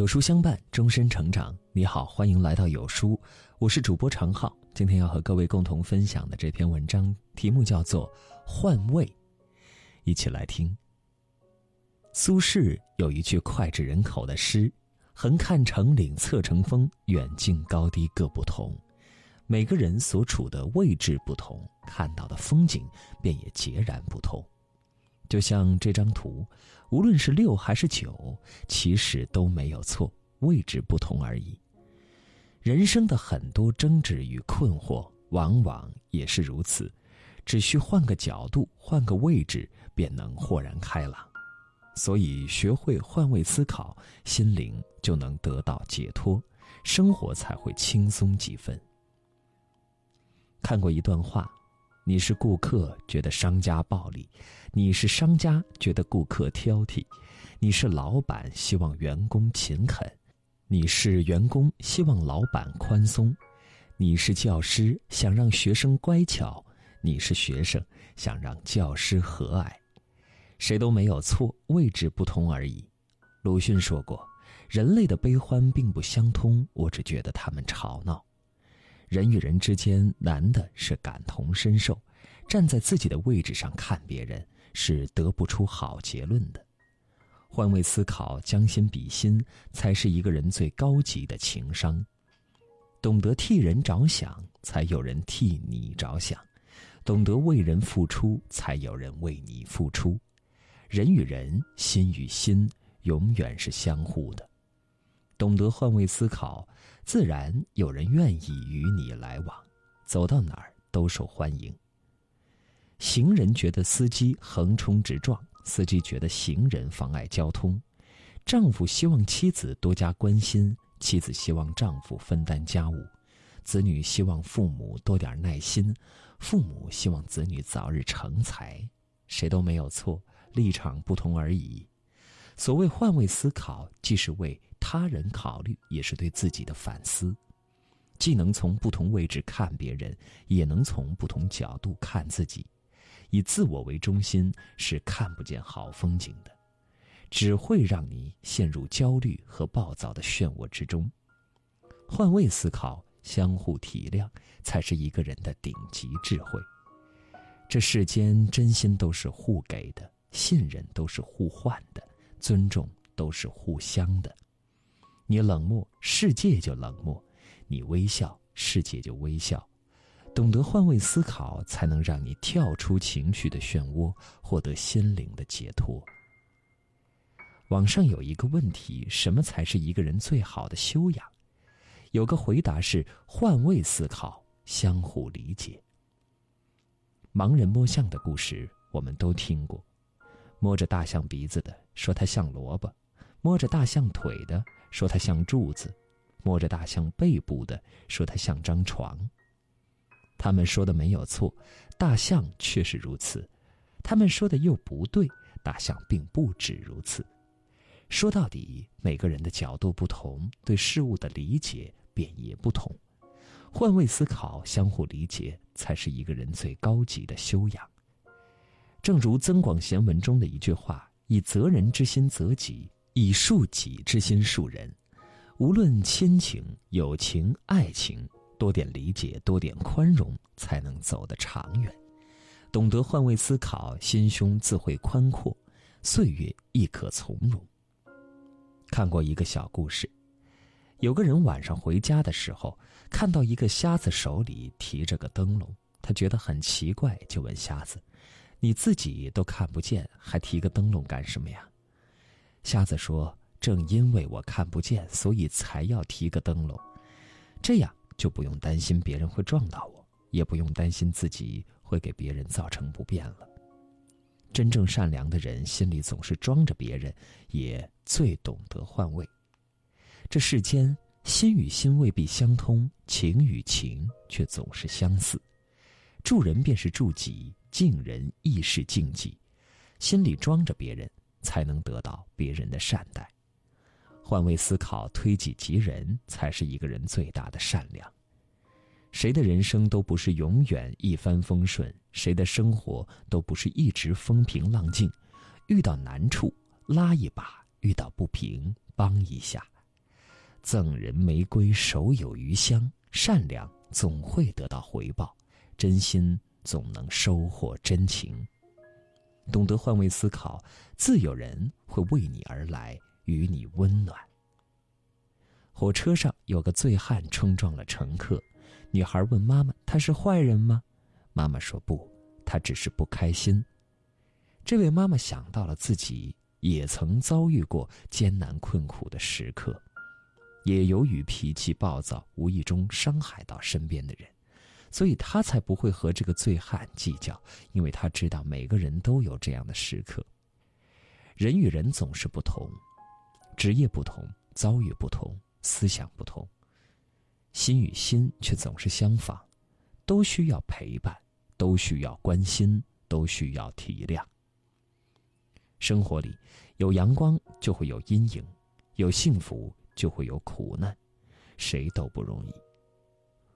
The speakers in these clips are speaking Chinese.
有书相伴，终身成长。你好，欢迎来到有书，我是主播常浩。今天要和各位共同分享的这篇文章，题目叫做《换位》，一起来听。苏轼有一句脍炙人口的诗：“横看成岭侧成峰，远近高低各不同。”每个人所处的位置不同，看到的风景便也截然不同。就像这张图，无论是六还是九，其实都没有错，位置不同而已。人生的很多争执与困惑，往往也是如此，只需换个角度，换个位置，便能豁然开朗。所以，学会换位思考，心灵就能得到解脱，生活才会轻松几分。看过一段话。你是顾客，觉得商家暴力；你是商家，觉得顾客挑剔；你是老板，希望员工勤恳；你是员工，希望老板宽松；你是教师，想让学生乖巧；你是学生，想让教师和蔼。谁都没有错，位置不同而已。鲁迅说过：“人类的悲欢并不相通，我只觉得他们吵闹。”人与人之间难的是感同身受，站在自己的位置上看别人是得不出好结论的。换位思考，将心比心，才是一个人最高级的情商。懂得替人着想，才有人替你着想；懂得为人付出，才有人为你付出。人与人，心与心，永远是相互的。懂得换位思考，自然有人愿意与你来往，走到哪儿都受欢迎。行人觉得司机横冲直撞，司机觉得行人妨碍交通。丈夫希望妻子多加关心，妻子希望丈夫分担家务。子女希望父母多点耐心，父母希望子女早日成才。谁都没有错，立场不同而已。所谓换位思考，既是为他人考虑，也是对自己的反思。既能从不同位置看别人，也能从不同角度看自己。以自我为中心是看不见好风景的，只会让你陷入焦虑和暴躁的漩涡之中。换位思考，相互体谅，才是一个人的顶级智慧。这世间真心都是互给的，信任都是互换的。尊重都是互相的，你冷漠，世界就冷漠；你微笑，世界就微笑。懂得换位思考，才能让你跳出情绪的漩涡，获得心灵的解脱。网上有一个问题：什么才是一个人最好的修养？有个回答是：换位思考，相互理解。盲人摸象的故事，我们都听过。摸着大象鼻子的说它像萝卜，摸着大象腿的说它像柱子，摸着大象背部的说它像张床。他们说的没有错，大象确实如此；他们说的又不对，大象并不止如此。说到底，每个人的角度不同，对事物的理解便也不同。换位思考，相互理解，才是一个人最高级的修养。正如《增广贤文》中的一句话：“以责人之心责己，以恕己之心恕人。”无论亲情、友情、爱情，多点理解，多点宽容，才能走得长远。懂得换位思考，心胸自会宽阔，岁月亦可从容。看过一个小故事，有个人晚上回家的时候，看到一个瞎子手里提着个灯笼，他觉得很奇怪，就问瞎子。你自己都看不见，还提个灯笼干什么呀？瞎子说：“正因为我看不见，所以才要提个灯笼，这样就不用担心别人会撞到我，也不用担心自己会给别人造成不便了。”真正善良的人心里总是装着别人，也最懂得换位。这世间心与心未必相通，情与情却总是相似。助人便是助己。敬人亦是敬己，心里装着别人，才能得到别人的善待。换位思考，推己及人，才是一个人最大的善良。谁的人生都不是永远一帆风顺，谁的生活都不是一直风平浪静。遇到难处拉一把，遇到不平帮一下，赠人玫瑰，手有余香。善良总会得到回报，真心总能收获真情。懂得换位思考，自有人会为你而来，与你温暖。火车上有个醉汉冲撞了乘客，女孩问妈妈：“他是坏人吗？”妈妈说：“不，他只是不开心。”这位妈妈想到了自己也曾遭遇过艰难困苦的时刻，也由于脾气暴躁，无意中伤害到身边的人，所以他才不会和这个醉汉计较，因为他知道每个人都有这样的时刻。人与人总是不同，职业不同，遭遇不同，思想不同，心与心却总是相仿，都需要陪伴，都需要关心，都需要体谅。生活里，有阳光就会有阴影，有幸福就会有苦难，谁都不容易。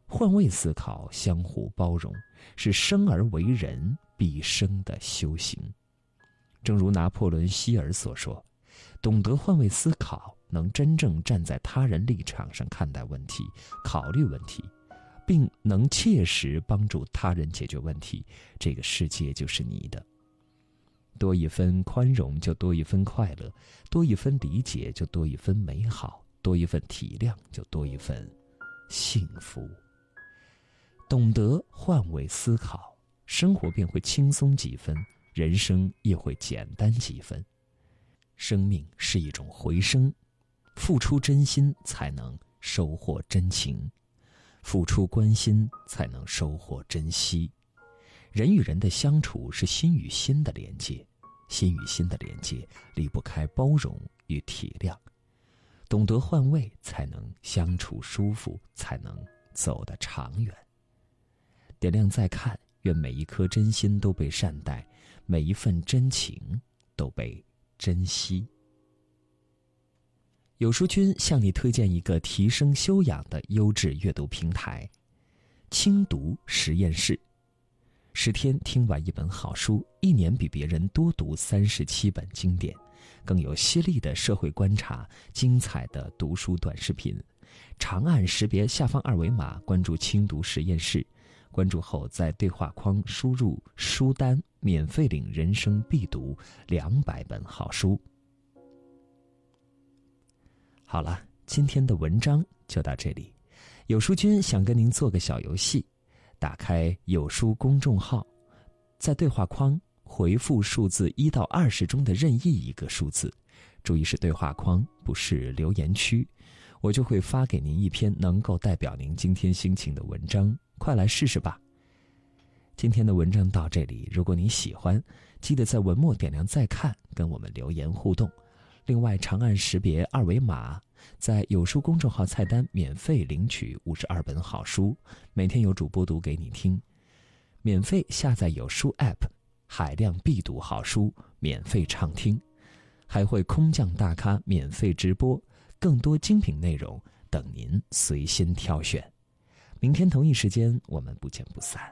换位思考，相互包容，是生而为人毕生的修行。正如拿破仑·希尔所说：“懂得换位思考，能真正站在他人立场上看待问题、考虑问题，并能切实帮助他人解决问题，这个世界就是你的。”多一分宽容，就多一分快乐；多一分理解，就多一分美好；多一份体谅，就多一份幸福。懂得换位思考，生活便会轻松几分，人生也会简单几分。生命是一种回声，付出真心才能收获真情，付出关心才能收获珍惜。人与人的相处是心与心的连接，心与心的连接离不开包容与体谅，懂得换位才能相处舒服，才能走得长远。点亮再看，愿每一颗真心都被善待，每一份真情都被珍惜。有书君向你推荐一个提升修养的优质阅读平台——轻读实验室。十天听完一本好书，一年比别人多读三十七本经典，更有犀利的社会观察、精彩的读书短视频。长按识别下方二维码，关注“轻读实验室”，关注后在对话框输入书单，免费领人生必读两百本好书。好了，今天的文章就到这里。有书君想跟您做个小游戏。打开有书公众号，在对话框回复数字一到二十中的任意一个数字，注意是对话框，不是留言区，我就会发给您一篇能够代表您今天心情的文章，快来试试吧。今天的文章到这里，如果你喜欢，记得在文末点亮再看，跟我们留言互动。另外，长按识别二维码，在有书公众号菜单免费领取五十二本好书，每天有主播读给你听。免费下载有书 App，海量必读好书免费畅听，还会空降大咖免费直播，更多精品内容等您随心挑选。明天同一时间，我们不见不散。